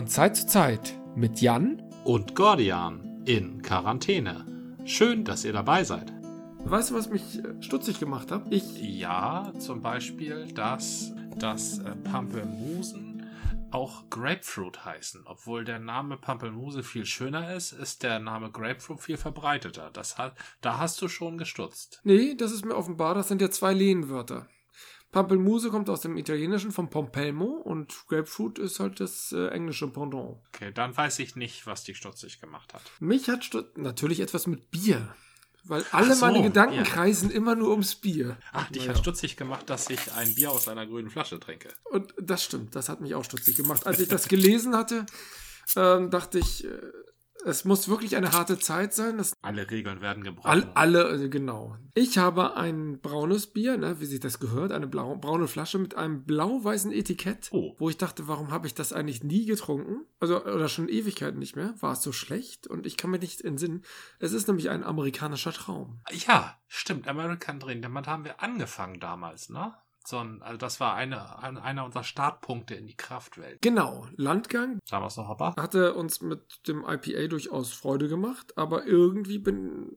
Von Zeit zu Zeit mit Jan und Gordian in Quarantäne. Schön, dass ihr dabei seid. Weißt du, was mich äh, stutzig gemacht hat? Ich. Ja, zum Beispiel, dass, dass äh, Pampelmusen auch Grapefruit heißen. Obwohl der Name Pampelmuse viel schöner ist, ist der Name Grapefruit viel verbreiteter. Das hat, da hast du schon gestutzt. Nee, das ist mir offenbar, das sind ja zwei Lehnwörter. Pampelmuse kommt aus dem Italienischen von Pompelmo und Grapefruit ist halt das äh, englische Pendant. Okay, dann weiß ich nicht, was die stutzig gemacht hat. Mich hat stut natürlich etwas mit Bier. Weil alle so, meine Gedanken ja. kreisen immer nur ums Bier. Ach, dich naja. hat stutzig gemacht, dass ich ein Bier aus einer grünen Flasche trinke. Und das stimmt, das hat mich auch stutzig gemacht. Als ich das gelesen hatte, ähm, dachte ich, äh, es muss wirklich eine harte Zeit sein. Das alle Regeln werden gebrochen. All, alle, äh, genau. Ich habe ein braunes Bier, ne, wie sich das gehört, eine blau, braune Flasche mit einem blau-weißen Etikett, oh. wo ich dachte, warum habe ich das eigentlich nie getrunken? Also, oder schon Ewigkeiten nicht mehr. War es so schlecht? Und ich kann mir nicht entsinnen. Es ist nämlich ein amerikanischer Traum. Ja, stimmt. American Dream. Damit haben wir angefangen damals, ne? Sondern also das war eine, eine, einer unserer Startpunkte in die Kraftwelt. Genau, Landgang. Damals noch Hopper. Hatte uns mit dem IPA durchaus Freude gemacht, aber irgendwie bin,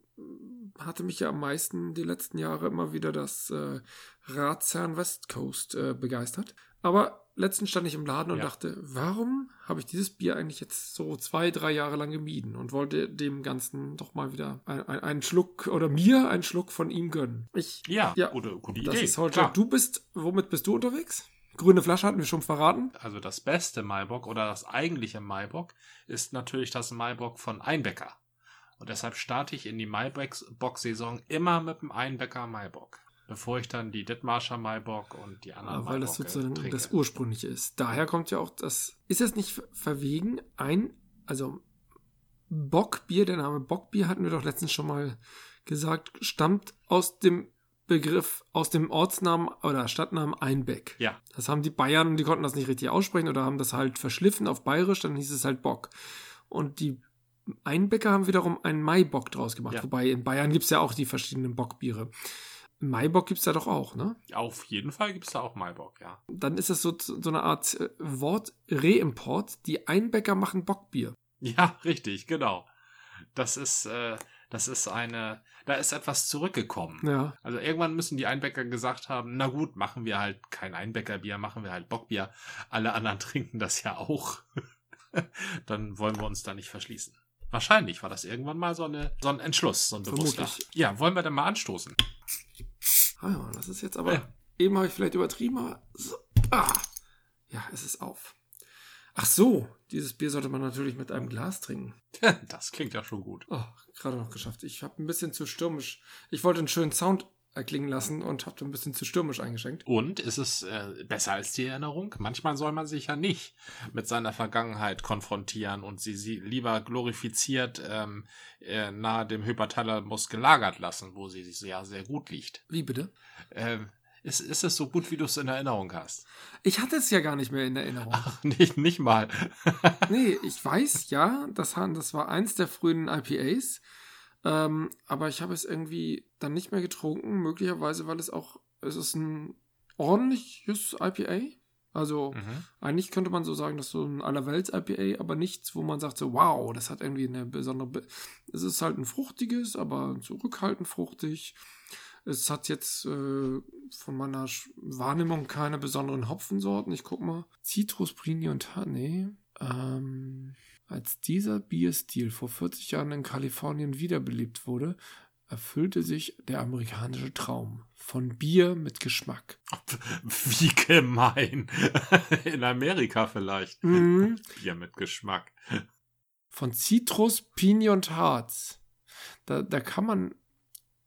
hatte mich ja am meisten die letzten Jahre immer wieder das äh, Ratsherrn West Coast äh, begeistert. Aber letztens stand ich im Laden und ja. dachte, warum habe ich dieses Bier eigentlich jetzt so zwei, drei Jahre lang gemieden und wollte dem Ganzen doch mal wieder ein, ein, einen Schluck oder mir einen Schluck von ihm gönnen. Ich, ja, ja gute, gute Idee. Das ist heute, Klar. du bist, womit bist du unterwegs? Grüne Flasche hatten wir schon verraten. Also das beste Maibock oder das eigentliche Maibock ist natürlich das Maibock von Einbecker. Und deshalb starte ich in die Maibock-Saison immer mit dem Einbecker Maibock bevor ich dann die Dithmarscher Maibock und die anderen ja, Weil das sozusagen trinke. das ursprüngliche ist. Daher kommt ja auch das. Ist das nicht verwegen? Ein, also Bockbier, der Name Bockbier hatten wir doch letztens schon mal gesagt, stammt aus dem Begriff, aus dem Ortsnamen oder Stadtnamen Einbeck. Ja. Das haben die Bayern und die konnten das nicht richtig aussprechen oder haben das halt verschliffen auf Bayerisch, dann hieß es halt Bock. Und die Einbecker haben wiederum einen Maibock draus gemacht. Ja. Wobei in Bayern gibt es ja auch die verschiedenen Bockbiere. Maibock gibt es da doch auch, ne? Auf jeden Fall gibt es da auch Maibock, ja. Dann ist das so, so eine Art äh, Wort-Reimport. Die Einbäcker machen Bockbier. Ja, richtig, genau. Das ist, äh, das ist eine, da ist etwas zurückgekommen. Ja. Also irgendwann müssen die Einbäcker gesagt haben, na gut, machen wir halt kein Einbäckerbier, machen wir halt Bockbier. Alle anderen trinken das ja auch. Dann wollen wir uns da nicht verschließen. Wahrscheinlich war das irgendwann mal so, eine, so ein Entschluss, so ein bewusster. Ja, wollen wir denn mal anstoßen? Ah ja, das ist jetzt aber. Ja. Eben habe ich vielleicht übertrieben, aber. So, ah, ja, es ist auf. Ach so, dieses Bier sollte man natürlich mit einem Glas trinken. das klingt ja schon gut. Oh, gerade noch geschafft. Ich habe ein bisschen zu stürmisch. Ich wollte einen schönen Sound erklingen lassen und habe ein bisschen zu stürmisch eingeschenkt. Und ist es äh, besser als die Erinnerung? Manchmal soll man sich ja nicht mit seiner Vergangenheit konfrontieren und sie, sie lieber glorifiziert ähm, äh, nahe dem Hypothalamus gelagert lassen, wo sie sich ja sehr gut liegt. Wie bitte? Ähm, ist, ist es so gut, wie du es in Erinnerung hast? Ich hatte es ja gar nicht mehr in Erinnerung. Ach, nicht, nicht mal. nee, ich weiß ja, das, das war eins der frühen IPAs. Ähm, aber ich habe es irgendwie dann nicht mehr getrunken, möglicherweise, weil es auch, es ist ein ordentliches IPA. Also mhm. eigentlich könnte man so sagen, dass so ein Allerwelts-IPA, aber nichts, wo man sagt so, wow, das hat irgendwie eine besondere. Be es ist halt ein fruchtiges, aber zurückhaltend fruchtig. Es hat jetzt äh, von meiner Wahrnehmung keine besonderen Hopfensorten. Ich guck mal. Citrus, Brini und Honey. Ähm, als dieser Bierstil vor 40 Jahren in Kalifornien wiederbelebt wurde, erfüllte sich der amerikanische Traum von Bier mit Geschmack. Wie gemein. In Amerika vielleicht. Mhm. Bier mit Geschmack. Von Zitrus, Pinie und Harz. Da, da kann man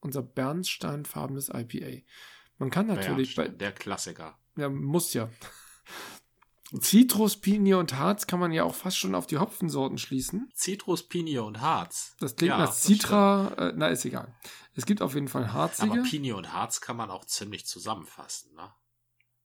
unser bernsteinfarbenes IPA. Man kann natürlich bei. Der Klassiker. Ja, muss ja. Zitrus, Pinie und Harz kann man ja auch fast schon auf die Hopfensorten schließen. Zitrus, Pinie und Harz. Das klingt ja, nach Citra, äh, na ist egal. Es gibt auf jeden Fall harzige. Aber Pinie und Harz kann man auch ziemlich zusammenfassen, ne?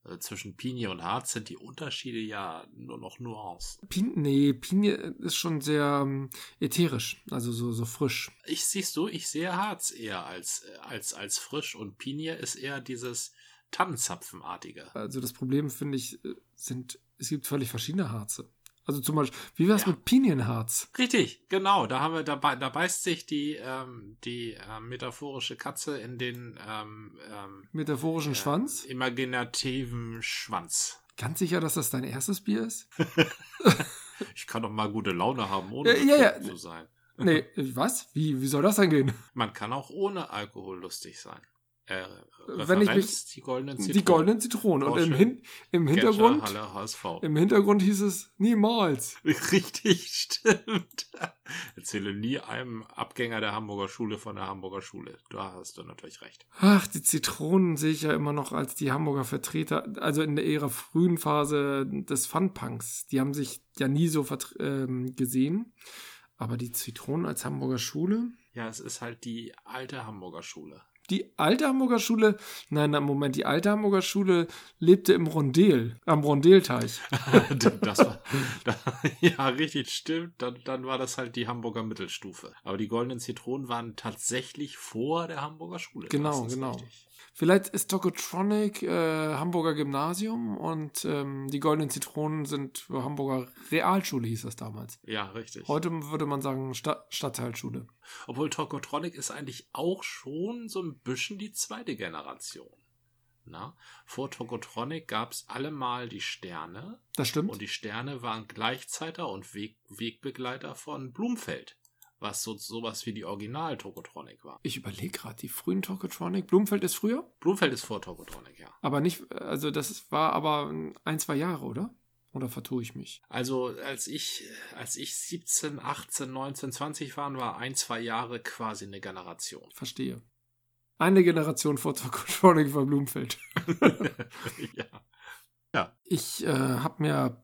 Also zwischen Pinie und Harz sind die Unterschiede ja nur noch Nuancen. Pin nee, Pinie ist schon sehr ähm, ätherisch, also so, so frisch. Ich siehst du, ich sehe Harz eher als, als, als frisch und Pinie ist eher dieses Tannenzapfenartige. Also das Problem, finde ich, äh, sind es gibt völlig verschiedene Harze. Also zum Beispiel, wie wär's Ja. mit Pinienharz? Richtig, genau. Da haben wir, da, da beißt sich die, ähm, die äh, metaphorische Katze in den ähm, ähm, Metaphorischen Schwanz? imaginativen Schwanz. Ganz sicher, dass das dein erstes Bier ist? Ich kann doch mal gute Laune haben, ohne Ja, ja, zu sein. Nee, was? Wie, wie soll das denn gehen? Man kann auch ohne Alkohol lustig sein. Äh, Wenn ich Referenz, die goldenen Zitronen. Die goldenen Zitronen. Und im. Hin im Hintergrund, im Hintergrund hieß es niemals. Richtig, stimmt. Erzähle nie einem Abgänger der Hamburger Schule von der Hamburger Schule. Da hast du natürlich recht. Ach, die Zitronen sehe ich ja immer noch als die Hamburger Vertreter, also in ihrer frühen Phase des Funpunks. Die haben sich ja nie so ähm, gesehen. Aber die Zitronen als Hamburger Schule? Ja, es ist halt die alte Hamburger Schule. Die alte Hamburger Schule, nein, Moment, die alte Hamburger Schule lebte im Rondel, am Rondelteich. das war, da, ja, richtig, stimmt. Dann, dann war das halt die Hamburger Mittelstufe. Aber die goldenen Zitronen waren tatsächlich vor der Hamburger Schule. Genau, genau. richtig. Vielleicht ist Tokotronic äh, Hamburger Gymnasium und ähm, die goldenen Zitronen sind Hamburger Realschule, hieß das damals. Ja, richtig. Heute würde man sagen Sta Stadtteilschule. Obwohl Tokotronic ist eigentlich auch schon so ein bisschen die zweite Generation. Na? Vor Tokotronic gab es allemal die Sterne Das stimmt. und die Sterne waren Gleichzeiter und Weg Wegbegleiter von Blumfeld, was so sowas wie die Original Tokotronic war. Ich überlege gerade, die frühen Tokotronic. Blumfeld ist früher, Blumfeld ist vor Tokotronic, ja. aber nicht, also das war aber ein, zwei Jahre, oder? Oder vertue ich mich? Also als ich, als ich 17, 18, 19, 20 war, war ein, zwei Jahre quasi eine Generation. Verstehe. Eine Generation vor Tokotronic war Blumfeld. ja. Ich äh, habe mir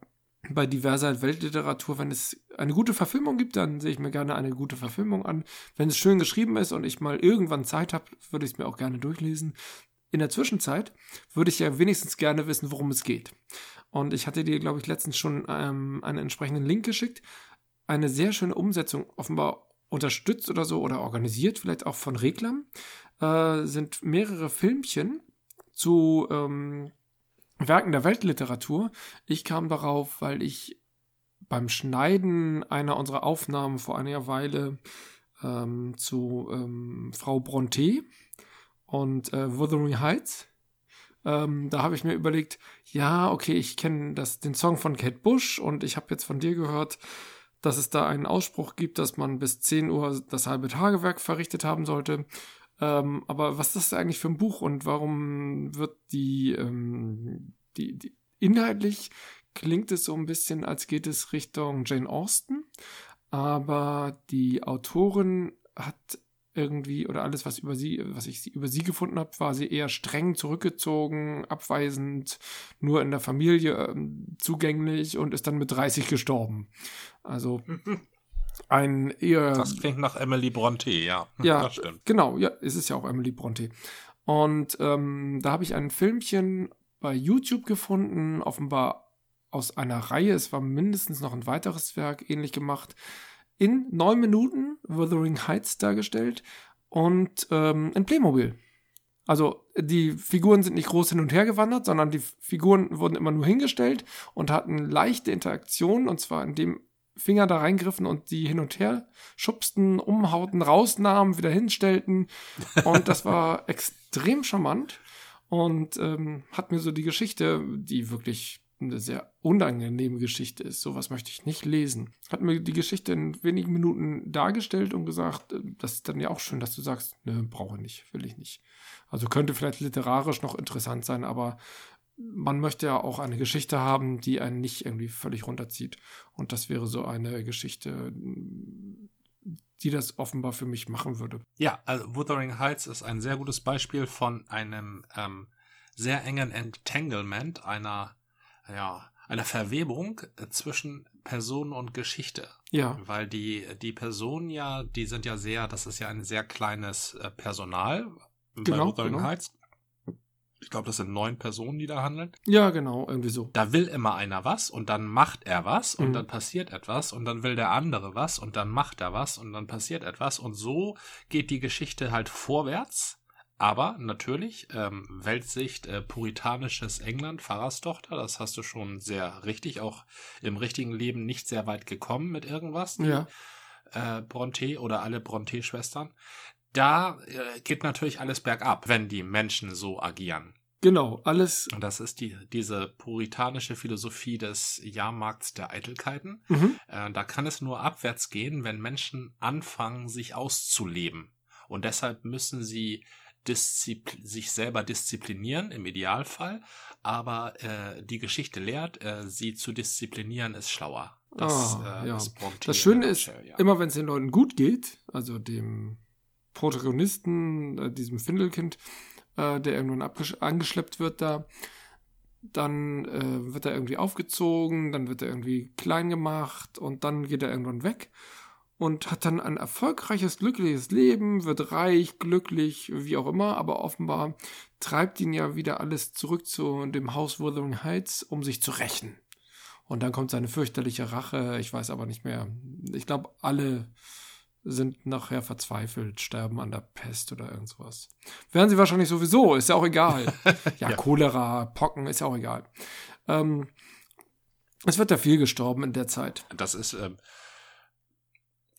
bei diverser Weltliteratur, wenn es eine gute Verfilmung gibt, dann sehe ich mir gerne eine gute Verfilmung an. Wenn es schön geschrieben ist und ich mal irgendwann Zeit habe, würde ich es mir auch gerne durchlesen. In der Zwischenzeit würde ich ja wenigstens gerne wissen, worum es geht. Und ich hatte dir, glaube ich, letztens schon ähm, einen entsprechenden Link geschickt. Eine sehr schöne Umsetzung, offenbar unterstützt oder so oder organisiert, vielleicht auch von Reklam, äh, sind mehrere Filmchen zu ähm, Werken der Weltliteratur. Ich kam darauf, weil ich beim Schneiden einer unserer Aufnahmen vor einiger Weile ähm, zu ähm, Frau Bronte und äh, Wuthering Heights, ähm, da habe ich mir überlegt, ja, okay, ich kenne den Song von Kate Bush und ich habe jetzt von dir gehört, dass es da einen Ausspruch gibt, dass man bis 10 Uhr das halbe Tagewerk verrichtet haben sollte. Ähm, aber was ist das eigentlich für ein Buch und warum wird die, ähm, die, die inhaltlich klingt es so ein bisschen, als geht es Richtung Jane Austen, aber die Autorin hat irgendwie oder alles, was über sie, was ich über sie gefunden habe, war sie eher streng zurückgezogen, abweisend, nur in der Familie ähm, zugänglich und ist dann mit 30 gestorben. Also ein eher Das klingt nach Emily Bronte, ja. ja, Das stimmt. genau, ja, es ist ja auch Emily Bronte. Und ähm, da habe ich ein Filmchen bei YouTube gefunden, offenbar aus einer Reihe. Es war mindestens noch ein weiteres Werk, ähnlich gemacht. In neun Minuten Wuthering Heights dargestellt und ähm, in Playmobil. Also die Figuren sind nicht groß hin und her gewandert, sondern die Figuren wurden immer nur hingestellt und hatten leichte Interaktionen, und zwar indem Finger da reingriffen und die hin und her schubsten, umhauten, rausnahmen, wieder hinstellten. Und das war extrem charmant und ähm, hat mir so die Geschichte, die wirklich eine sehr unangenehme Geschichte ist, sowas möchte ich nicht lesen, hat mir die Geschichte in wenigen Minuten dargestellt und gesagt, äh, das ist dann ja auch schön, dass du sagst, ne, brauche ich nicht, will ich nicht. Also könnte vielleicht literarisch noch interessant sein, aber man möchte ja auch eine Geschichte haben, die einen nicht irgendwie völlig runterzieht. Und das wäre so eine Geschichte, die das offenbar für mich machen würde. Ja, also Wuthering Heights ist ein sehr gutes Beispiel von einem ähm, sehr engen Entanglement, einer, ja, einer Verwebung äh, zwischen Person und Geschichte. Ja, Weil die, die Personen ja, die sind ja sehr, das ist ja ein sehr kleines äh, Personal Genau, bei Wuthering genau. Heights. Ich glaube, das sind neun Personen, die da handeln. ja, genau, irgendwie so. Da will immer einer was und dann macht er was und Mhm. dann passiert etwas und dann will der andere was und dann macht er was und dann passiert etwas und so geht die Geschichte halt vorwärts, Aber natürlich, ähm, Weltsicht, äh, puritanisches England, Pfarrerstochter, das hast du schon sehr richtig, auch im richtigen Leben nicht sehr weit gekommen mit irgendwas. Die, Ja. Äh, Bronte oder alle Bronte-Schwestern. Da äh, geht natürlich alles bergab, wenn die Menschen so agieren. Genau, alles. Und das ist die, diese puritanische Philosophie des Jahrmarkts der Eitelkeiten. Mhm. Äh, da kann es nur abwärts gehen, wenn Menschen anfangen, sich auszuleben. Und deshalb müssen sie sich selber disziplinieren, im Idealfall. Aber äh, die Geschichte lehrt, äh, sie zu disziplinieren ist schlauer. Das, Ah, äh, ja. Das in Schöne ist, ja. immer wenn es den Leuten gut geht, also dem Protagonisten, äh, diesem Findelkind, äh, der irgendwann angeschleppt wird da, dann äh, wird er irgendwie aufgezogen, dann wird er irgendwie klein gemacht und dann geht er irgendwann weg und hat dann ein erfolgreiches, glückliches Leben, wird reich, glücklich, wie auch immer, aber offenbar treibt ihn ja wieder alles zurück zu dem Haus Wuthering Heights, um sich zu rächen. Und dann kommt seine fürchterliche Rache, ich weiß aber nicht mehr. Ich glaube, alle sind nachher verzweifelt, sterben an der Pest oder irgendwas. Werden sie wahrscheinlich sowieso, ist ja auch egal. Ja, Ja. Cholera, Pocken, ist ja auch egal. Ähm, es wird ja viel gestorben in der Zeit. Das ist, ähm,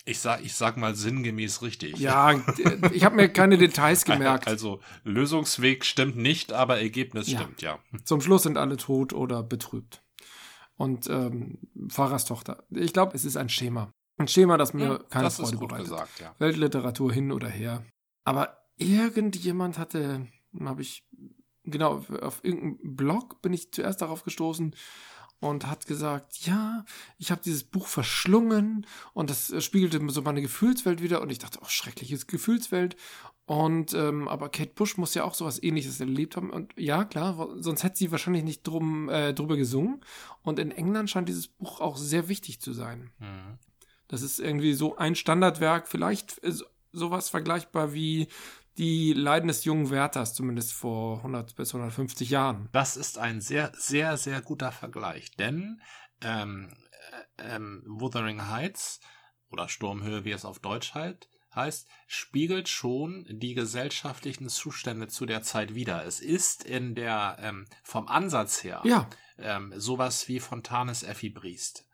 ich sag, ich sag mal sinngemäß richtig. Ja, ich habe mir keine Details gemerkt. Also Lösungsweg stimmt nicht, aber Ergebnis Ja. stimmt, ja. Zum Schluss sind alle tot oder betrübt. Und ähm, Pfarrers Tochter. Ich glaube, es ist ein Schema. Ein Schema, das mir Ja, keine das Freude bereitet. gesagt, ja. Weltliteratur hin oder her. Aber irgendjemand hatte, habe ich, genau, auf, irgendeinem Blog bin ich zuerst darauf gestoßen und hat gesagt, ja, ich habe dieses Buch verschlungen und das äh, spiegelte so meine Gefühlswelt wieder und ich dachte, oh, schreckliches Gefühlswelt. Und ähm, aber Kate Bush muss ja auch sowas ähnliches erlebt haben. Und ja, klar, sonst hätte sie wahrscheinlich nicht drum, äh, drüber gesungen. Und in England scheint dieses Buch auch sehr wichtig zu sein. Mhm. Das ist irgendwie so ein Standardwerk, vielleicht so- sowas vergleichbar wie die Leiden des jungen Werthers, zumindest vor 100 bis 150 Jahren. Das ist ein sehr, sehr, sehr guter Vergleich, denn ähm, äh, ähm, Wuthering Heights oder Sturmhöhe, wie es auf Deutsch halt heißt, spiegelt schon die gesellschaftlichen Zustände zu der Zeit wider. Es ist in der ähm, vom Ansatz her Ja, ähm, sowas wie Fontanes Effi Briest.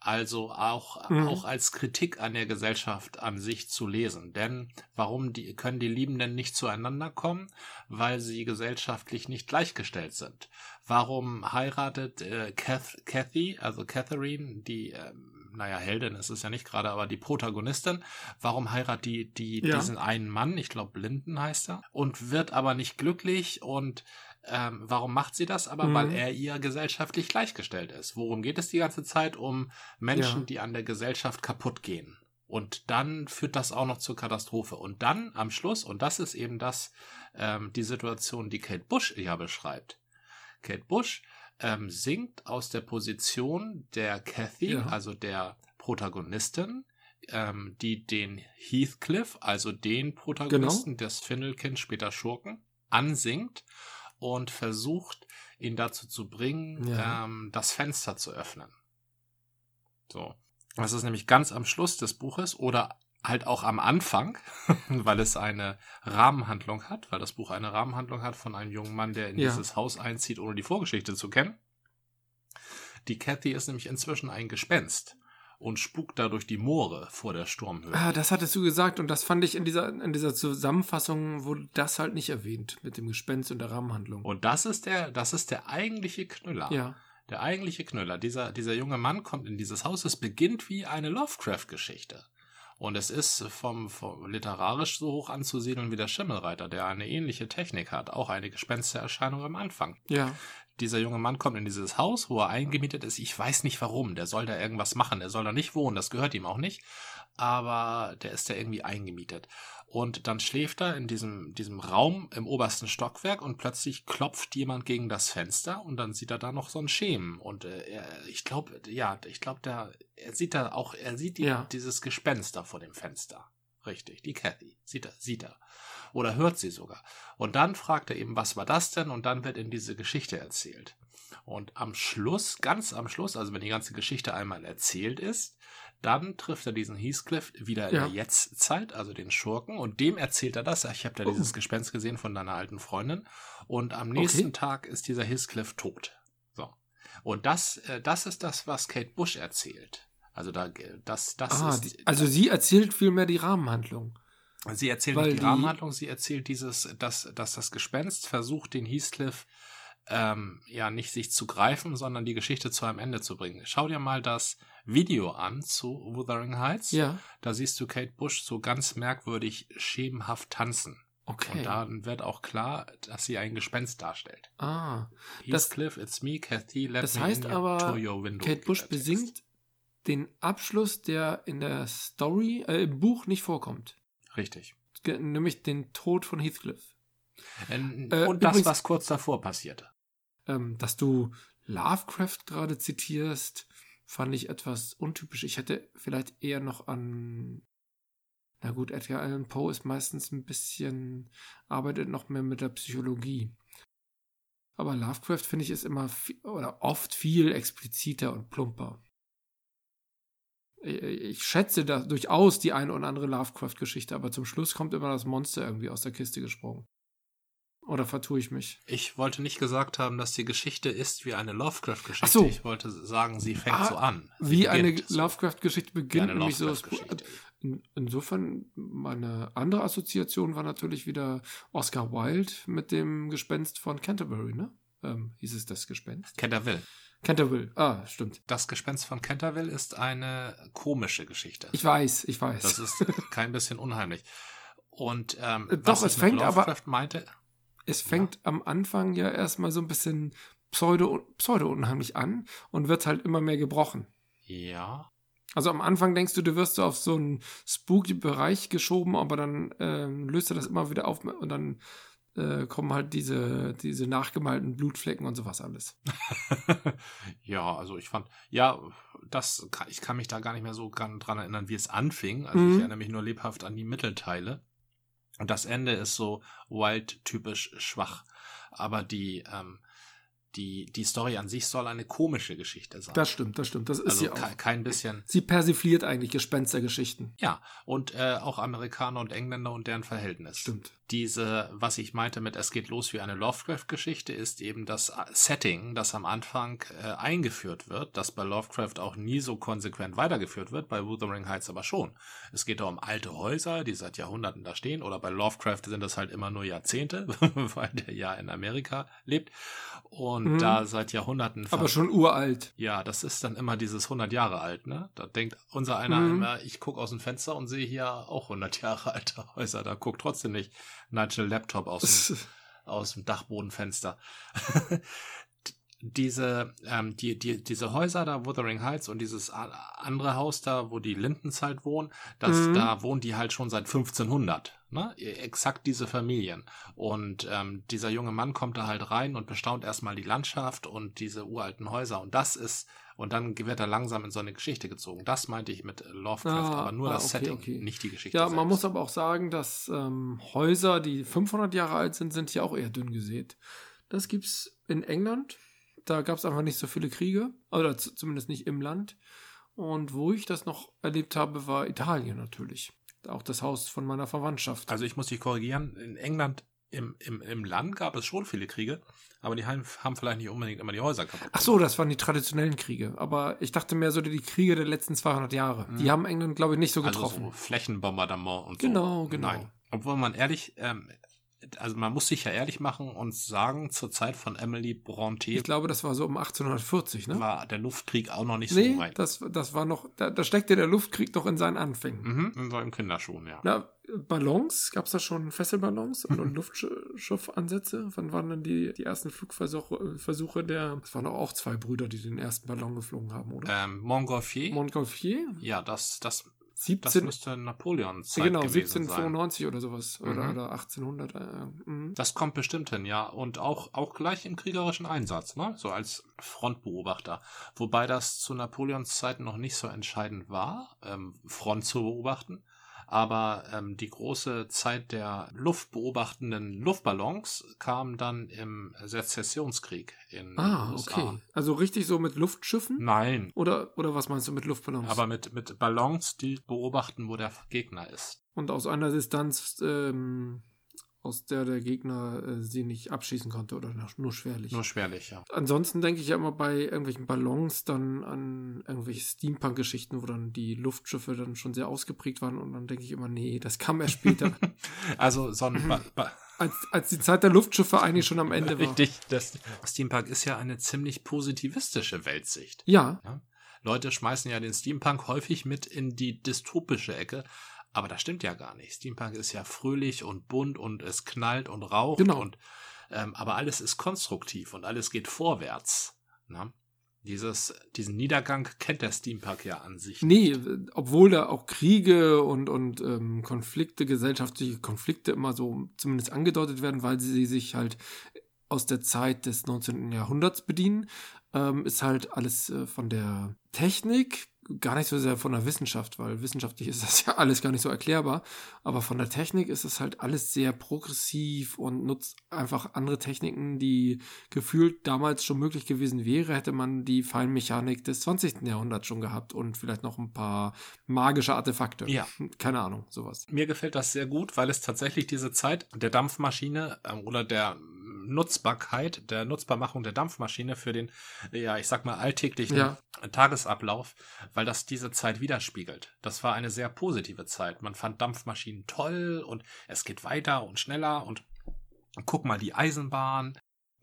Also auch, Mhm. auch als Kritik an der Gesellschaft an sich zu lesen. Denn warum die, können die Liebenden nicht zueinander kommen? Weil sie gesellschaftlich nicht gleichgestellt sind. Warum heiratet äh, Kath, Kathy, also Catherine, die, ähm, naja, Heldin ist es ja nicht gerade, aber die Protagonistin, warum heiratet die, die Ja. diesen einen Mann, ich glaube Linden heißt er, und wird aber nicht glücklich und ähm, warum macht sie das? Aber Mhm. weil er ihr gesellschaftlich gleichgestellt ist. Worum geht es die ganze Zeit? Um Menschen, Ja. die an der Gesellschaft kaputt gehen. Und dann führt das auch noch zur Katastrophe. Und dann am Schluss, und das ist eben das, ähm, die Situation, die Kate Bush ja beschreibt. Kate Bush ähm, singt aus der Position der Kathy, Ja. also der Protagonistin, ähm, die den Heathcliff, also den Protagonisten des Findelkind, später Schurken, ansingt und versucht, ihn dazu zu bringen, Ja. ähm, das Fenster zu öffnen. So. Das ist nämlich ganz am Schluss des Buches oder halt auch am Anfang, weil es eine Rahmenhandlung hat, weil das Buch eine Rahmenhandlung hat von einem jungen Mann, der in Ja. dieses Haus einzieht, ohne die Vorgeschichte zu kennen. Die Cathy ist nämlich inzwischen ein Gespenst und spukt da durch die Moore vor der Sturmhöhe. ah, das hattest du gesagt und das fand ich in dieser, in dieser Zusammenfassung wurde das halt nicht erwähnt mit dem Gespenst und der Rahmenhandlung. Und das ist der, das ist der eigentliche Knüller. ja, Der eigentliche Knüller. Dieser, dieser junge Mann kommt in dieses Haus. Es beginnt wie eine Lovecraft-Geschichte. Und es ist vom, vom literarisch so hoch anzusiedeln wie der Schimmelreiter, der eine ähnliche Technik hat. Auch eine Gespenstererscheinung am Anfang. ja, Dieser junge Mann kommt in dieses Haus, wo er eingemietet ist. Ich weiß nicht warum. Der soll da irgendwas machen. Der soll da nicht wohnen. Das gehört ihm auch nicht. Aber der ist da irgendwie eingemietet. Und dann schläft er in diesem, diesem Raum im obersten Stockwerk und plötzlich klopft jemand gegen das Fenster und dann sieht er da noch so einen Schemen. Und äh, er, ich glaube, ja, ich glaube, der, er sieht da auch, er sieht die, Ja. dieses Gespenster vor dem Fenster. Richtig, die Cathy. Sieht er, sieht er. Oder hört sie sogar. Und dann fragt er eben, was war das denn? Und dann wird ihm diese Geschichte erzählt. Und am Schluss, ganz am Schluss, also wenn die ganze Geschichte einmal erzählt ist, dann trifft er diesen Heathcliff wieder in Ja. der Jetztzeit, also den Schurken, und dem erzählt er das. Ich habe da Oh. dieses Gespenst gesehen von deiner alten Freundin. Und am nächsten Okay. Tag ist dieser Heathcliff tot. So. Und das, äh, das ist das, was Kate Bush erzählt. Also da, das, das ah, ist. die, also sie erzählt vielmehr die Rahmenhandlung. Sie erzählt nicht die, die- Rahmenhandlung, sie erzählt dieses, dass, dass das Gespenst versucht, den Heathcliff ähm, ja nicht sich zu greifen, sondern die Geschichte zu einem Ende zu bringen. Schau dir mal das Video an zu Wuthering Heights. Ja, Da siehst du Kate Bush so ganz merkwürdig schemenhaft tanzen. okay. Und dann wird auch klar, dass sie ein Gespenst darstellt. ah, Das- Heathcliff, it's me, Kathy, let das me heißt in aber, to your window. Kate Bush besingt den Abschluss, der in der Story, äh, im Buch nicht vorkommt. Richtig. Nämlich den Tod von Heathcliff. Ähm, Äh, Und das, übrigens- was kurz davor passierte. Ähm, dass du Lovecraft gerade zitierst, fand ich etwas untypisch. Ich hätte vielleicht eher noch an. Na gut, Edgar Allan Poe ist meistens ein bisschen. arbeitet noch mehr mit der Psychologie. Aber Lovecraft, finde ich, ist immer vi- oder oft viel expliziter und plumper. Ich- Ich schätze da durchaus die eine oder andere Lovecraft-Geschichte, aber zum Schluss kommt immer das Monster irgendwie aus der Kiste gesprungen. Oder vertue ich mich? Ich wollte nicht gesagt haben, dass die Geschichte ist wie eine Lovecraft-Geschichte. Ach so. Ich wollte sagen, sie fängt Ah, so an. Sie Wie eine. Lovecraft-Geschichte beginnt, nämlich so. In, insofern, meine andere Assoziation war natürlich wieder Oscar Wilde mit dem Gespenst von Canterbury, ne? Ähm, hieß es das Gespenst? Canterville. Canterville, ah, stimmt. Das Gespenst von Canterville ist eine komische Geschichte. Ich weiß, ich weiß. Das ist kein bisschen unheimlich. Und ähm, Äh, doch, was es ich mit fängt aber- Lovecraft meinte, es fängt am Anfang ja erstmal so ein bisschen pseudo, pseudo-unheimlich an und wird halt immer mehr gebrochen. ja, Also am Anfang denkst du, du wirst so auf so einen spooky Bereich geschoben, aber dann ähm, löst er das immer wieder auf und dann äh, kommen halt diese, diese nachgemalten Blutflecken und sowas alles. ja, also ich fand, ja, das, kann- ich kann mich da gar nicht mehr so dran dran erinnern, wie es anfing. Also Mhm. ich erinnere mich nur lebhaft an die Mittelteile. Und das Ende ist so Wild-typisch schwach. Aber die, ähm, die, die Story an sich soll eine komische Geschichte sein. Das stimmt, das stimmt. Das ist also sie auch. ke- kein bisschen. Sie persifliert eigentlich Gespenstergeschichten. Ja, und äh, auch Amerikaner und Engländer und deren Verhältnis. Stimmt. Diese, was ich meinte mit Es geht los wie eine Lovecraft-Geschichte, ist eben das äh, Setting, das am Anfang äh, eingeführt wird, das bei Lovecraft auch nie so konsequent weitergeführt wird, bei Wuthering Heights aber schon. Es geht da um alte Häuser, die seit Jahrhunderten da stehen, oder bei Lovecraft sind das halt immer nur Jahrzehnte, weil der ja in Amerika lebt und Mhm. da seit Jahrhunderten Aber schon uralt. ja, das ist dann immer dieses 100 Jahre alt, ne? Da denkt unser einer Mhm. immer, ich gucke aus dem Fenster und sehe hier auch 100 Jahre alte Häuser. Da guckt trotzdem nicht Nigel Laptop aus dem, aus dem Dachbodenfenster. diese, ähm, die, die, diese Häuser da, Wuthering Heights und dieses andere Haus da, wo die Lindens halt wohnen, das, Mhm. da wohnen die halt schon seit 1500. Ne? Exakt diese Familien. Und ähm, dieser junge Mann kommt da halt rein und bestaunt erstmal die Landschaft und diese uralten Häuser. Und das ist, und dann wird er langsam in so eine Geschichte gezogen. Das meinte ich mit Lovecraft, Ah, aber nur ah, das okay, Setting, okay. nicht die Geschichte. Ja, man selbst. muss aber auch sagen, dass ähm, Häuser, die 500 Jahre alt sind, sind ja auch eher dünn gesät. Das gibt's in England. Da gab es einfach nicht so viele Kriege. Oder zumindest nicht im Land. Und wo ich das noch erlebt habe, war Italien natürlich. Auch das Haus von meiner Verwandtschaft. Also ich muss dich korrigieren, in England im, im, im Land gab es schon viele Kriege, aber die haben, haben vielleicht nicht unbedingt immer die Häuser kaputt. Ach so, das waren die traditionellen Kriege. Aber ich dachte mehr so die Kriege der letzten 200 Jahre. Mhm. Die haben England, glaube ich, nicht so also getroffen. so Flächenbombardement und so. Genau, genau. Nein. Obwohl man ehrlich, ähm, also man muss sich ja ehrlich machen und sagen, zur Zeit von Emily Bronte ich glaube, das war so um 1840, ne? war der Luftkrieg auch noch nicht Nee, so weit. das, das war noch, da, da steckte der Luftkrieg noch in seinen Anfängen. Mhm, in seinen Kinderschuhen, ja. Na, Ballons, gab es da schon Fesselballons und, und Luftschiffansätze? Wann waren denn die, die ersten Flugversuche Versuche der, es waren doch auch zwei Brüder, die den ersten Ballon geflogen haben, oder? Ähm, Montgolfier, Montgolfier? ja, das, das, das 17, müsste Napoleons Zeit genau, sein. 1795 oder sowas. Oder, Mhm. oder 1800. Äh, mhm. Das kommt bestimmt hin, ja. Und auch, auch gleich im kriegerischen Einsatz, ne? So als Frontbeobachter. Wobei das zu Napoleons Zeiten noch nicht so entscheidend war, ähm, Front zu beobachten. Aber ähm, die große Zeit der luftbeobachtenden Luftballons kam dann im Sezessionskrieg in Ah, USA. okay. Also richtig so mit Luftschiffen? Nein, Oder, oder was meinst du mit Luftballons? aber mit, mit Ballons, die beobachten, wo der Gegner ist. Und aus einer Distanz, ähm, aus der der Gegner äh, sie nicht abschießen konnte oder nur- schwerlich. Nur schwerlich, ja. Ansonsten denke ich ja immer bei irgendwelchen Ballons dann an irgendwelche Steampunk-Geschichten, wo dann die Luftschiffe dann schon sehr ausgeprägt waren und dann denke ich immer, nee, das kam erst später. Also so ein als, als die Zeit der Luftschiffe eigentlich schon am Ende war. Richtig, das Steampunk ist ja eine ziemlich positivistische Weltsicht. Ja, Leute schmeißen ja den Steampunk häufig mit in die dystopische Ecke, aber das stimmt ja gar nicht. Steampunk ist ja fröhlich und bunt und es knallt und raucht Genau. und ähm, aber alles ist konstruktiv und alles geht vorwärts. Na? Dieses, diesen Niedergang kennt der Steampunk ja an sich. nee, obwohl da auch Kriege und, und ähm, Konflikte, gesellschaftliche Konflikte immer so zumindest angedeutet werden, weil sie sich halt aus der Zeit des 19. Jahrhunderts bedienen, ähm, ist halt alles äh, von der Technik, gar nicht so sehr von der Wissenschaft, weil wissenschaftlich ist das ja alles gar nicht so erklärbar, aber von der Technik ist es halt alles sehr progressiv und nutzt einfach andere Techniken, die gefühlt damals schon möglich gewesen wäre, hätte man die Feinmechanik des 20. Jahrhunderts schon gehabt und vielleicht noch ein paar magische Artefakte. Ja. Keine Ahnung, sowas. Mir gefällt das sehr gut, weil es tatsächlich diese Zeit der Dampfmaschine ähm, oder der Nutzbarkeit, der Nutzbarmachung der Dampfmaschine für den, ja, ich sag mal, alltäglichen Ja. Tagesablauf, weil das diese Zeit widerspiegelt. Das war eine sehr positive Zeit. Man fand Dampfmaschinen toll und es geht weiter und schneller und guck mal die Eisenbahn.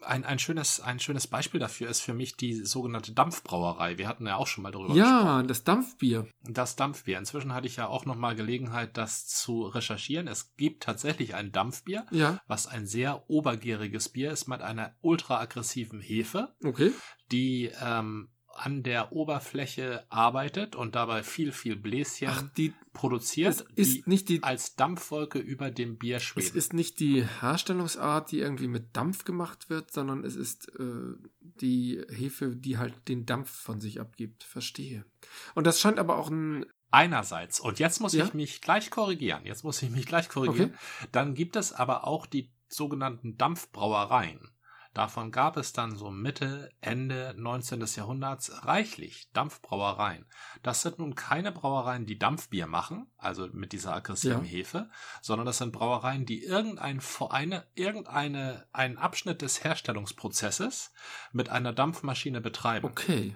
Ein, ein, schönes, ein schönes Beispiel dafür ist für mich die sogenannte Dampfbrauerei. Wir hatten ja auch schon mal darüber gesprochen. Ja, das Dampfbier. Das Dampfbier. Inzwischen hatte ich ja auch noch mal Gelegenheit, das zu recherchieren. Es gibt tatsächlich ein Dampfbier, Ja, was ein sehr obergäriges Bier ist mit einer ultra aggressiven Hefe, okay. die ähm, an der Oberfläche arbeitet und dabei viel, viel Bläschen Ach, die, produziert, es ist die nicht die, als Dampfwolke über dem Bier es schweben. ist nicht die Herstellungsart, die irgendwie mit Dampf gemacht wird, sondern es ist äh, die Hefe, die halt den Dampf von sich abgibt. Verstehe. Und das scheint aber auch ein, Einerseits. Und jetzt muss Ja? ich mich gleich korrigieren. Jetzt muss ich mich gleich korrigieren. Dann gibt es aber auch die sogenannten Dampfbrauereien. Davon gab es dann so Mitte, Ende 19. Jahrhunderts reichlich Dampfbrauereien. Das sind nun keine Brauereien, die Dampfbier machen, also mit dieser aggressiven Ja. Hefe, sondern das sind Brauereien, die irgendein, eine, irgendeine, einen Abschnitt des Herstellungsprozesses mit einer Dampfmaschine betreiben. okay.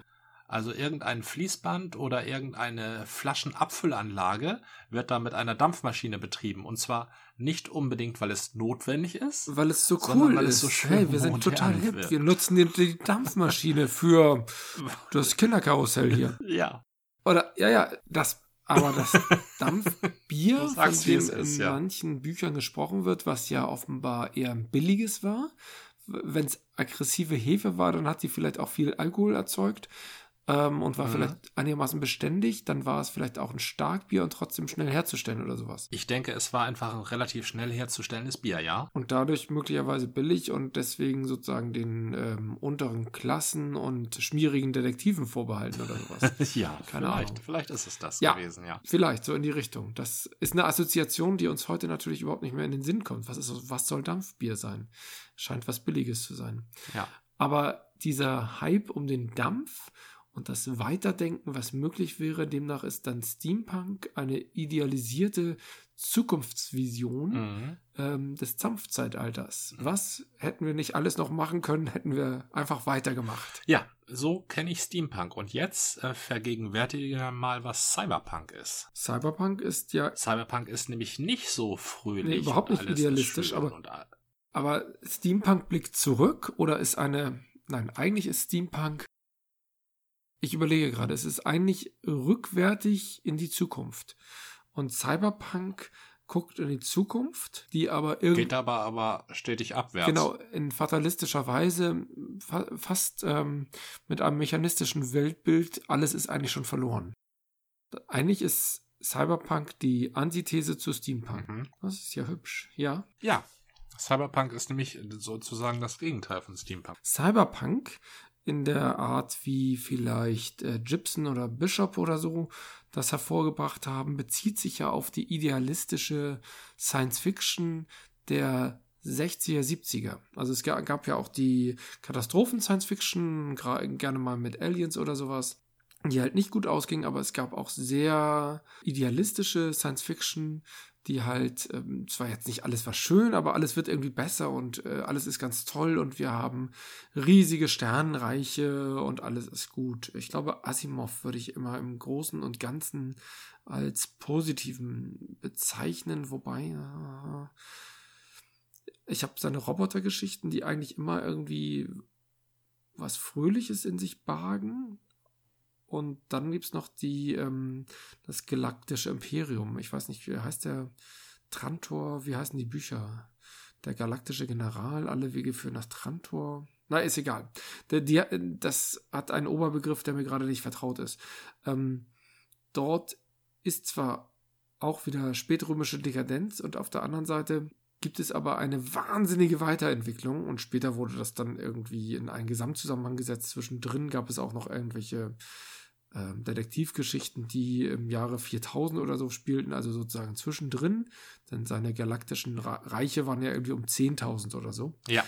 Also irgendein Fließband oder irgendeine Flaschenabfüllanlage wird da mit einer Dampfmaschine betrieben. Und zwar nicht unbedingt, weil es notwendig ist. Weil es so cool weil es ist. so schön hey, wir sind total hip. wird. Wir nutzen die, die Dampfmaschine für das Kinderkarussell hier. Ja. Oder, ja, ja, das, aber das Dampfbier, von dem es ist, in ja. manchen Büchern gesprochen wird, was ja offenbar eher ein billiges war. Wenn es aggressive Hefe war, dann hat sie vielleicht auch viel Alkohol erzeugt ähm, und war Mhm. vielleicht einigermaßen beständig. Dann war es vielleicht auch ein Starkbier und trotzdem schnell herzustellen oder sowas. Ich denke, es war einfach ein relativ schnell herzustellendes Bier, ja. Und dadurch möglicherweise billig und deswegen sozusagen den ähm, unteren Klassen und schmierigen Detektiven vorbehalten oder sowas. ja, Keine vielleicht. Ahnung. Vielleicht ist es das Ja. gewesen, ja. Vielleicht so in die Richtung. Das ist eine Assoziation, die uns heute natürlich überhaupt nicht mehr in den Sinn kommt. Was, ist, was soll Dampfbier sein? Scheint was Billiges zu sein. Ja. Aber dieser Hype um den Dampf und das Weiterdenken, was möglich wäre, demnach ist dann Steampunk eine idealisierte Zukunftsvision Mhm. ähm, des Zampfzeitalters. Was hätten wir nicht alles noch machen können, hätten wir einfach weitergemacht. Ja, so kenne ich Steampunk. Und jetzt äh, vergegenwärtige mal, was Cyberpunk ist. Cyberpunk ist ja Cyberpunk ist nämlich nicht so fröhlich. Nee, überhaupt und nicht idealistisch, aber- Aber Steampunk blickt zurück oder ist eine. Nein, eigentlich ist Steampunk. Ich überlege gerade, es ist eigentlich rückwärtig in die Zukunft. Und Cyberpunk guckt in die Zukunft, die aber irgendwie. geht aber aber stetig abwärts. Genau, in fatalistischer Weise, fa fast ähm, mit einem mechanistischen Weltbild, alles ist eigentlich schon verloren. Eigentlich ist Cyberpunk die Antithese zu Steampunk. Mhm. Das ist ja hübsch, ja. Ja. Cyberpunk ist nämlich sozusagen das Gegenteil von Steampunk. Cyberpunk in der Art wie vielleicht äh, Gibson oder Bishop oder so das hervorgebracht haben, bezieht sich ja auf die idealistische Science Fiction der 60er, 70er. Also es gab ja auch die Katastrophen-Science-Fiction, gerne mal mit Aliens oder sowas, die halt nicht gut ausging, aber es gab auch sehr idealistische Science-Fiction, die halt, ähm, zwar jetzt nicht alles war schön, aber alles wird irgendwie besser und äh, alles ist ganz toll und wir haben riesige Sternenreiche und alles ist gut. Ich glaube, Asimov würde ich immer im Großen und Ganzen als positiven bezeichnen, wobei äh, ich habe seine Robotergeschichten, die eigentlich immer irgendwie was Fröhliches in sich bargen. Und dann gibt es noch die, ähm, das Galaktische Imperium. Ich weiß nicht, wie heißt der Trantor, wie heißen die Bücher? Der galaktische General, alle Wege führen nach Trantor. Na, ist egal. Der, die, das hat einen Oberbegriff, der mir gerade nicht vertraut ist. Ähm, dort ist zwar auch wieder spätrömische Dekadenz und auf der anderen Seite gibt es aber eine wahnsinnige Weiterentwicklung und später wurde das dann irgendwie in einen Gesamtzusammenhang gesetzt. Zwischendrin gab es auch noch irgendwelche äh, Detektivgeschichten, die im Jahre 4000 oder so spielten, also sozusagen zwischendrin, denn seine galaktischen Reiche waren ja irgendwie um 10.000 oder so. Ja.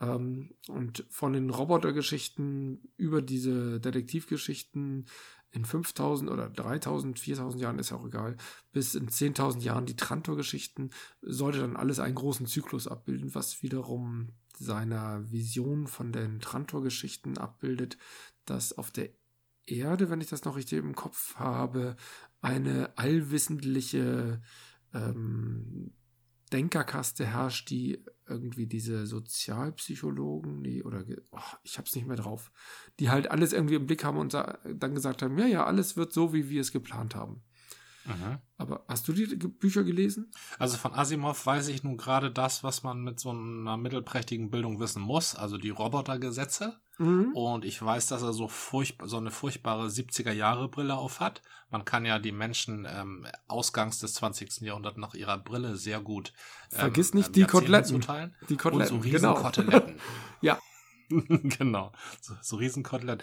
Ähm, und von den Robotergeschichten über diese Detektivgeschichten in 5000 oder 3000, 4000 Jahren ist auch egal, bis in 10.000 Jahren die Trantor-Geschichten, sollte dann alles einen großen Zyklus abbilden, was wiederum seiner Vision von den Trantor-Geschichten abbildet, dass auf der Erde, wenn ich das noch richtig im Kopf habe, eine allwissendliche ähm, Denkerkaste herrscht, die irgendwie diese Sozialpsychologen, die, oder oh, ich hab's nicht mehr drauf, die halt alles irgendwie im Blick haben und dann gesagt haben, ja, ja, alles wird so, wie wir es geplant haben. Mhm. Aber hast du die Bücher gelesen? Also von Asimov weiß ich nun gerade das, was man mit so einer mittelprächtigen Bildung wissen muss, also die Robotergesetze. Mhm. Und ich weiß, dass er so, furchtbar, so eine furchtbare 70er-Jahre-Brille auf hat. Man kann ja die Menschen ähm, ausgangs des 20. Jahrhunderts nach ihrer Brille sehr gut. Ähm, Vergiss nicht die Koteletten. Zuteilen. Die Koteletten. Und so Riesenkoteletten. Genau. ja. genau. So, so Riesenkotelett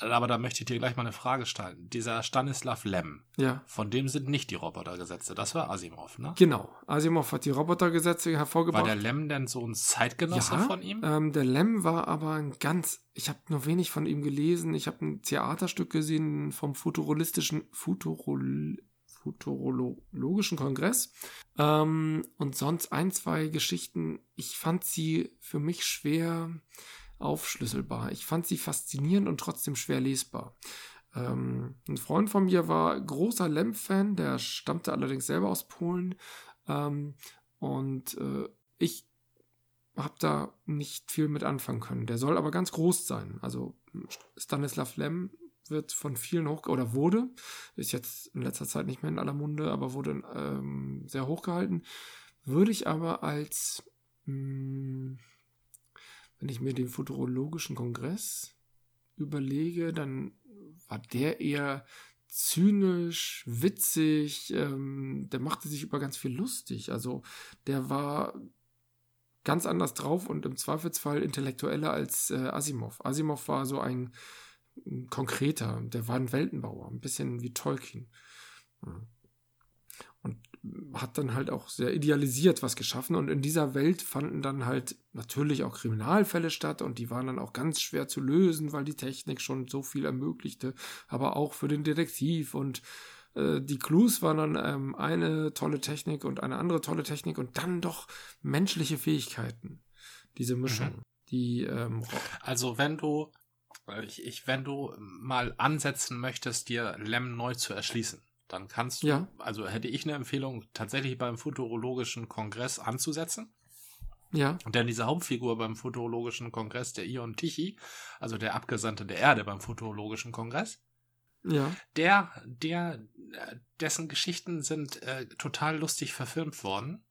aber da möchte ich dir gleich mal eine Frage stellen. Dieser Stanislav Lem, ja. von dem sind nicht die Robotergesetze. Das war Asimov, ne? Genau. Asimov hat die Robotergesetze hervorgebracht. War der Lem denn so ein Zeitgenosse ja, von ihm? Ähm, der Lem war aber ein ganz, ich habe nur wenig von ihm gelesen. Ich habe ein Theaterstück gesehen vom futurolistischen, Futurol, Futurologischen Kongress. Ähm, und sonst ein, zwei Geschichten. Ich fand sie für mich schwer aufschlüsselbar. Ich fand sie faszinierend und trotzdem schwer lesbar. Ähm, ein Freund von mir war großer Lemp-Fan, der stammte allerdings selber aus Polen. Ähm, und äh, ich habe da nicht viel mit anfangen können. Der soll aber ganz groß sein. Also Stanislav Lem wird von vielen hoch oder wurde, ist jetzt in letzter Zeit nicht mehr in aller Munde, aber wurde ähm, sehr hochgehalten. Würde ich aber als mh, hm, wenn ich mir den futurologischen Kongress überlege, dann war der eher zynisch, witzig, ähm, der machte sich über ganz viel lustig. Also der war ganz anders drauf und im Zweifelsfall intellektueller als äh, Asimov. Asimov war so ein, ein, konkreter, der war ein Weltenbauer, ein bisschen wie Tolkien. Und hat dann halt auch sehr idealisiert was geschaffen und in dieser Welt fanden dann halt natürlich auch Kriminalfälle statt und die waren dann auch ganz schwer zu lösen, weil die Technik schon so viel ermöglichte, aber auch für den Detektiv und äh, die Clues waren dann ähm, eine tolle Technik und eine andere tolle Technik und dann doch menschliche Fähigkeiten. Diese Mischung, mhm. die ähm, also wenn du ich, ich, wenn du mal ansetzen möchtest, dir Lem neu zu erschließen, dann kannst du, ja. also hätte ich eine Empfehlung, tatsächlich beim Futurologischen Kongress anzusetzen. Ja. Denn diese Hauptfigur beim Futurologischen Kongress, der Ion Tichy, also der Abgesandte der Erde beim Futurologischen Kongress, ja. der, der, dessen Geschichten sind äh, total lustig verfilmt worden.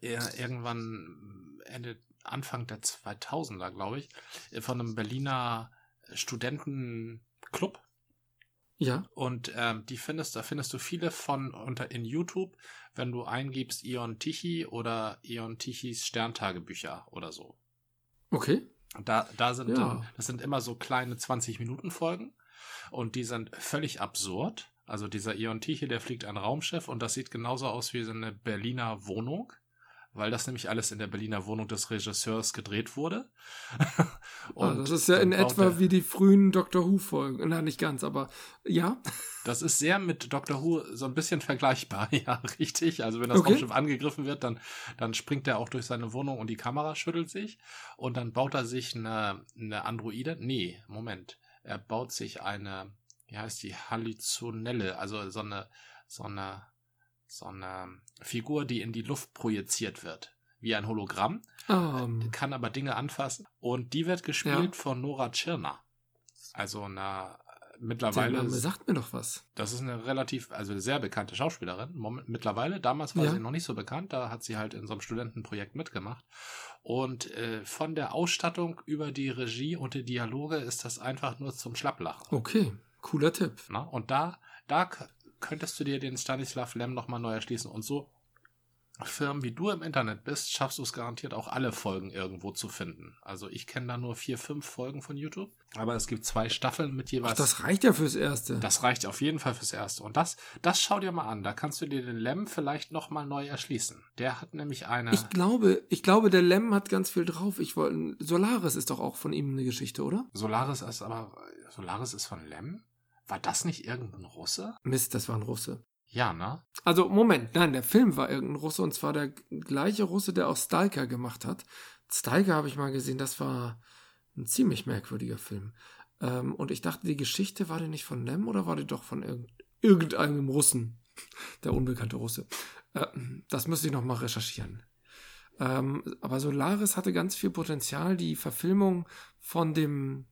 Er, irgendwann Ende, Anfang der 2000er, glaube ich, von einem Berliner Studentenclub ja. Und ähm, die findest, da findest du viele von unter in YouTube, wenn du eingibst Ion Tichy oder Ion Tichys Sterntagebücher oder so. Okay. Da, da sind, ja. das sind immer so kleine 20 Minuten Folgen und die sind völlig absurd. Also dieser Ion Tichy, der fliegt ein Raumschiff und das sieht genauso aus wie so eine Berliner Wohnung weil das nämlich alles in der Berliner Wohnung des Regisseurs gedreht wurde. und ah, das ist ja in etwa wie die frühen Doctor Who-Folgen. Nein, nicht ganz, aber ja. Das ist sehr mit Doctor Who so ein bisschen vergleichbar, ja, richtig. Also wenn das okay. Raumschiff angegriffen wird, dann, dann springt er auch durch seine Wohnung und die Kamera schüttelt sich und dann baut er sich eine, eine Androide. Nee, Moment. Er baut sich eine, wie heißt die, Halluzonelle, also so eine, so eine so eine Figur, die in die Luft projiziert wird, wie ein Hologramm, um. Ähm. kann aber Dinge anfassen. Und die wird gespielt ja. von Nora Tschirner. Also eine mittlerweile. Der Name sagt mir doch was. Das ist eine relativ, also sehr bekannte Schauspielerin. Moment, mittlerweile, damals war ja. sie noch nicht so bekannt, da hat sie halt in so einem Studentenprojekt mitgemacht. Und äh, von der Ausstattung über die Regie und die Dialoge ist das einfach nur zum Schlapplachen. Okay, cooler Tipp. Na, und da, da könntest du dir den Stanislav Lem nochmal neu erschließen. Und so Firmen wie du im Internet bist, schaffst du es garantiert auch alle Folgen irgendwo zu finden. Also ich kenne da nur vier, fünf Folgen von YouTube, aber es gibt zwei Staffeln mit jeweils. Ach, das reicht ja fürs Erste. Das reicht auf jeden Fall fürs Erste. Und das, das schau dir mal an. Da kannst du dir den Lem vielleicht nochmal neu erschließen. Der hat nämlich eine. Ich glaube, ich glaube, der Lem hat ganz viel drauf. Ich wollte. Solaris ist doch auch von ihm eine Geschichte, oder? Solaris ist aber. Solaris ist von Lem? War das nicht irgendein Russe? Mist, das war ein Russe. Ja, ne? Also, Moment, nein, der Film war irgendein Russe und zwar der gleiche Russe, der auch Stalker gemacht hat. Stalker habe ich mal gesehen, das war ein ziemlich merkwürdiger Film. Ähm, und ich dachte, die Geschichte war die nicht von Lem oder war die doch von irgend irgendeinem Russen? Der unbekannte Russe. Äh, das müsste ich nochmal recherchieren. Ähm, aber Solaris hatte ganz viel Potenzial. Die Verfilmung von dem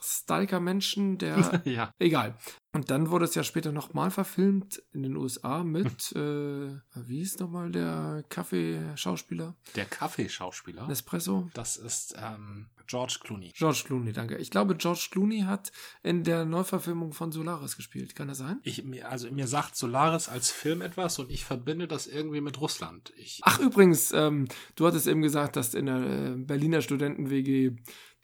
Stalker-Menschen, der. ja. Egal. Und dann wurde es ja später nochmal verfilmt in den USA mit, äh, wie ist nochmal der Kaffeeschauspieler? Der Kaffeeschauspieler? Nespresso? Das ist ähm, George Clooney. George Clooney, danke. Ich glaube, George Clooney hat in der Neuverfilmung von Solaris gespielt. Kann das sein? Ich, also mir sagt Solaris als Film etwas und ich verbinde das irgendwie mit Russland. Ich, Ach, übrigens, ähm, du hattest eben gesagt, dass in der äh, Berliner Studenten-WG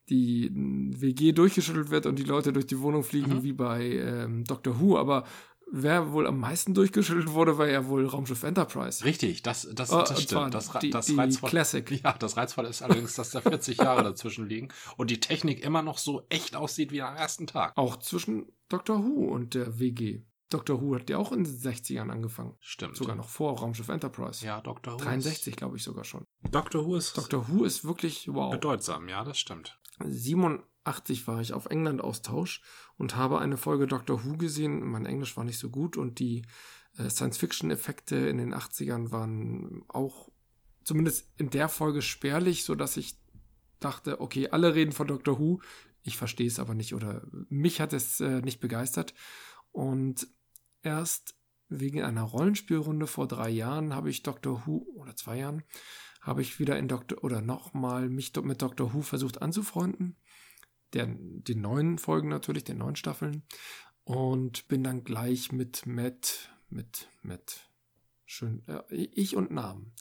die WG durchgeschüttelt wird und die Leute durch die Wohnung fliegen, mhm. wie bei ähm, Doctor Who, aber wer wohl am meisten durchgeschüttelt wurde, war ja wohl Raumschiff Enterprise. Richtig, das, das, das oh, stimmt. Das, die, das die Reizvoll, Classic. Ja, das Reizvolle ist allerdings, dass da 40 Jahre dazwischen liegen und die Technik immer noch so echt aussieht wie am ersten Tag. Auch zwischen Doctor Who und der WG. Doctor Who hat ja auch in den 60ern angefangen. Stimmt. Sogar noch vor Raumschiff Enterprise. Ja, Doctor Who. 63, glaube ich sogar schon. Doctor Who ist. Doctor Who ist wirklich wow. Bedeutsam, ja, das stimmt. 87 war ich auf England-Austausch und habe eine Folge Doctor Who gesehen. Mein Englisch war nicht so gut und die äh, Science-Fiction-Effekte in den 80ern waren auch zumindest in der Folge spärlich, sodass ich dachte, okay, alle reden von Doctor Who. Ich verstehe es aber nicht oder mich hat es äh, nicht begeistert. Und erst wegen einer Rollenspielrunde vor drei Jahren habe ich Doctor Who oder zwei Jahren habe ich wieder in Doktor oder nochmal mich mit Doctor Who versucht anzufreunden. Der, den neuen Folgen natürlich, den neuen Staffeln. Und bin dann gleich mit Matt, mit Matt, schön, äh, ich und Namen.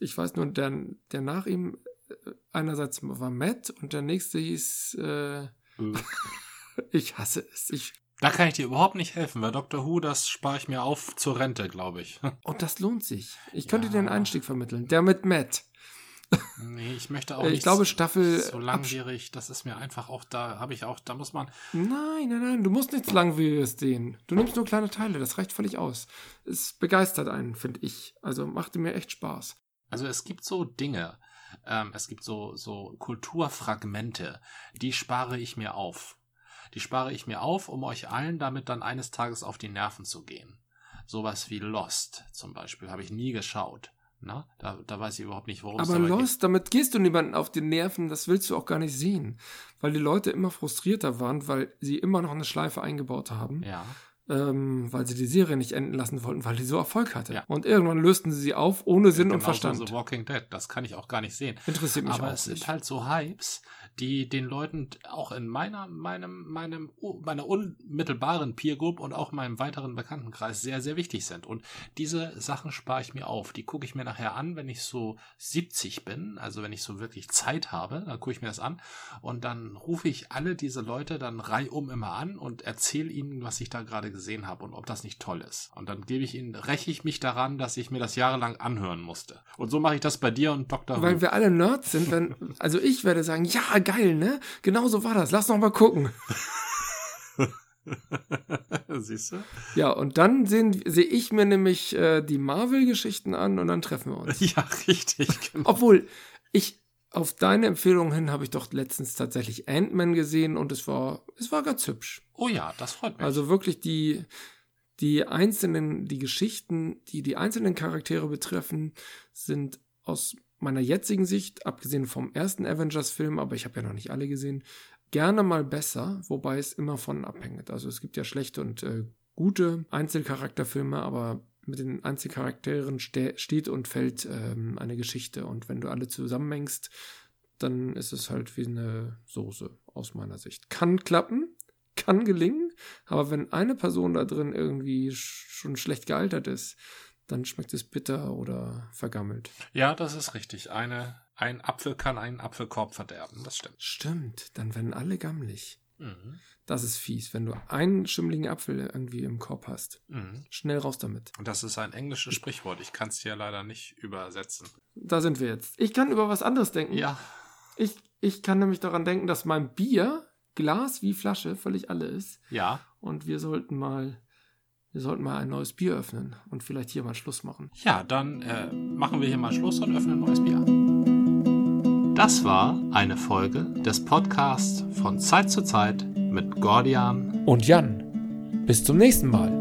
Ich weiß nur, der, der nach ihm äh, einerseits war Matt und der nächste hieß, äh, äh. ich hasse es. Ich da kann ich dir überhaupt nicht helfen, weil Dr. Who, das spare ich mir auf zur Rente, glaube ich. Und das lohnt sich. Ich könnte ja. dir einen Einstieg vermitteln. Der mit Matt. Nee, ich möchte auch äh, Ich glaube, Staffel. So langwierig, das ist mir einfach auch, da habe ich auch, da muss man. Nein, nein, nein, du musst nichts Langwieriges sehen. Du nimmst nur kleine Teile, das reicht völlig aus. Es begeistert einen, finde ich. Also machte mir echt Spaß. Also es gibt so Dinge, ähm, es gibt so, so Kulturfragmente, die spare ich mir auf. Die spare ich mir auf, um euch allen damit dann eines Tages auf die Nerven zu gehen. Sowas wie Lost zum Beispiel habe ich nie geschaut. Na, da, da weiß ich überhaupt nicht, worum es Aber Lost, geht. damit gehst du niemanden auf die Nerven, das willst du auch gar nicht sehen. Weil die Leute immer frustrierter waren, weil sie immer noch eine Schleife eingebaut haben. Ja. Ähm, weil sie die Serie nicht enden lassen wollten, weil die so Erfolg hatte. Ja. Und irgendwann lösten sie sie auf, ohne Sinn und Verstand. So Walking Dead, das kann ich auch gar nicht sehen. Interessiert mich Aber auch es sind halt so Hypes, die den Leuten auch in meiner, meinem, meinem, meiner unmittelbaren Peer Group und auch meinem weiteren Bekanntenkreis sehr, sehr wichtig sind. Und diese Sachen spare ich mir auf. Die gucke ich mir nachher an, wenn ich so 70 bin, also wenn ich so wirklich Zeit habe, dann gucke ich mir das an und dann rufe ich alle diese Leute dann reihum immer an und erzähle ihnen, was ich da gerade gesehen habe und ob das nicht toll ist. Und dann gebe ich ihnen, räche ich mich daran, dass ich mir das jahrelang anhören musste. Und so mache ich das bei dir und Dr. Weil wir alle Nerds sind, wenn, also ich werde sagen, ja, geil, ne? Genau so war das. Lass noch mal gucken. Siehst du? Ja, und dann sehe ich mir nämlich äh, die Marvel-Geschichten an und dann treffen wir uns. Ja, richtig. Genau. Obwohl, ich, auf deine Empfehlung hin habe ich doch letztens tatsächlich Ant-Man gesehen und es war, es war ganz hübsch. Oh ja, das freut mich. Also wirklich die, die einzelnen, die Geschichten, die die einzelnen Charaktere betreffen, sind aus meiner jetzigen Sicht, abgesehen vom ersten Avengers-Film, aber ich habe ja noch nicht alle gesehen, gerne mal besser, wobei es immer von abhängt. Also es gibt ja schlechte und äh, gute Einzelcharakterfilme, aber mit den Einzelcharakteren ste steht und fällt ähm, eine Geschichte. Und wenn du alle zusammenmengst, dann ist es halt wie eine Soße aus meiner Sicht. Kann klappen, kann gelingen, aber wenn eine Person da drin irgendwie schon schlecht gealtert ist, dann schmeckt es bitter oder vergammelt. Ja, das ist richtig. Eine, ein Apfel kann einen Apfelkorb verderben. Das stimmt. Stimmt. Dann werden alle gammelig. Mhm. Das ist fies, wenn du einen schimmligen Apfel irgendwie im Korb hast. Mhm. Schnell raus damit. Und das ist ein englisches Sprichwort. Ich kann es dir leider nicht übersetzen. Da sind wir jetzt. Ich kann über was anderes denken. Ja. Ich, ich kann nämlich daran denken, dass mein Bier, Glas wie Flasche, völlig alle ist. Ja. Und wir sollten mal wir sollten mal ein neues Bier öffnen und vielleicht hier mal Schluss machen. Ja, dann äh, machen wir hier mal Schluss und öffnen ein neues Bier. Das war eine Folge des Podcasts von Zeit zu Zeit mit Gordian und Jan. Bis zum nächsten Mal.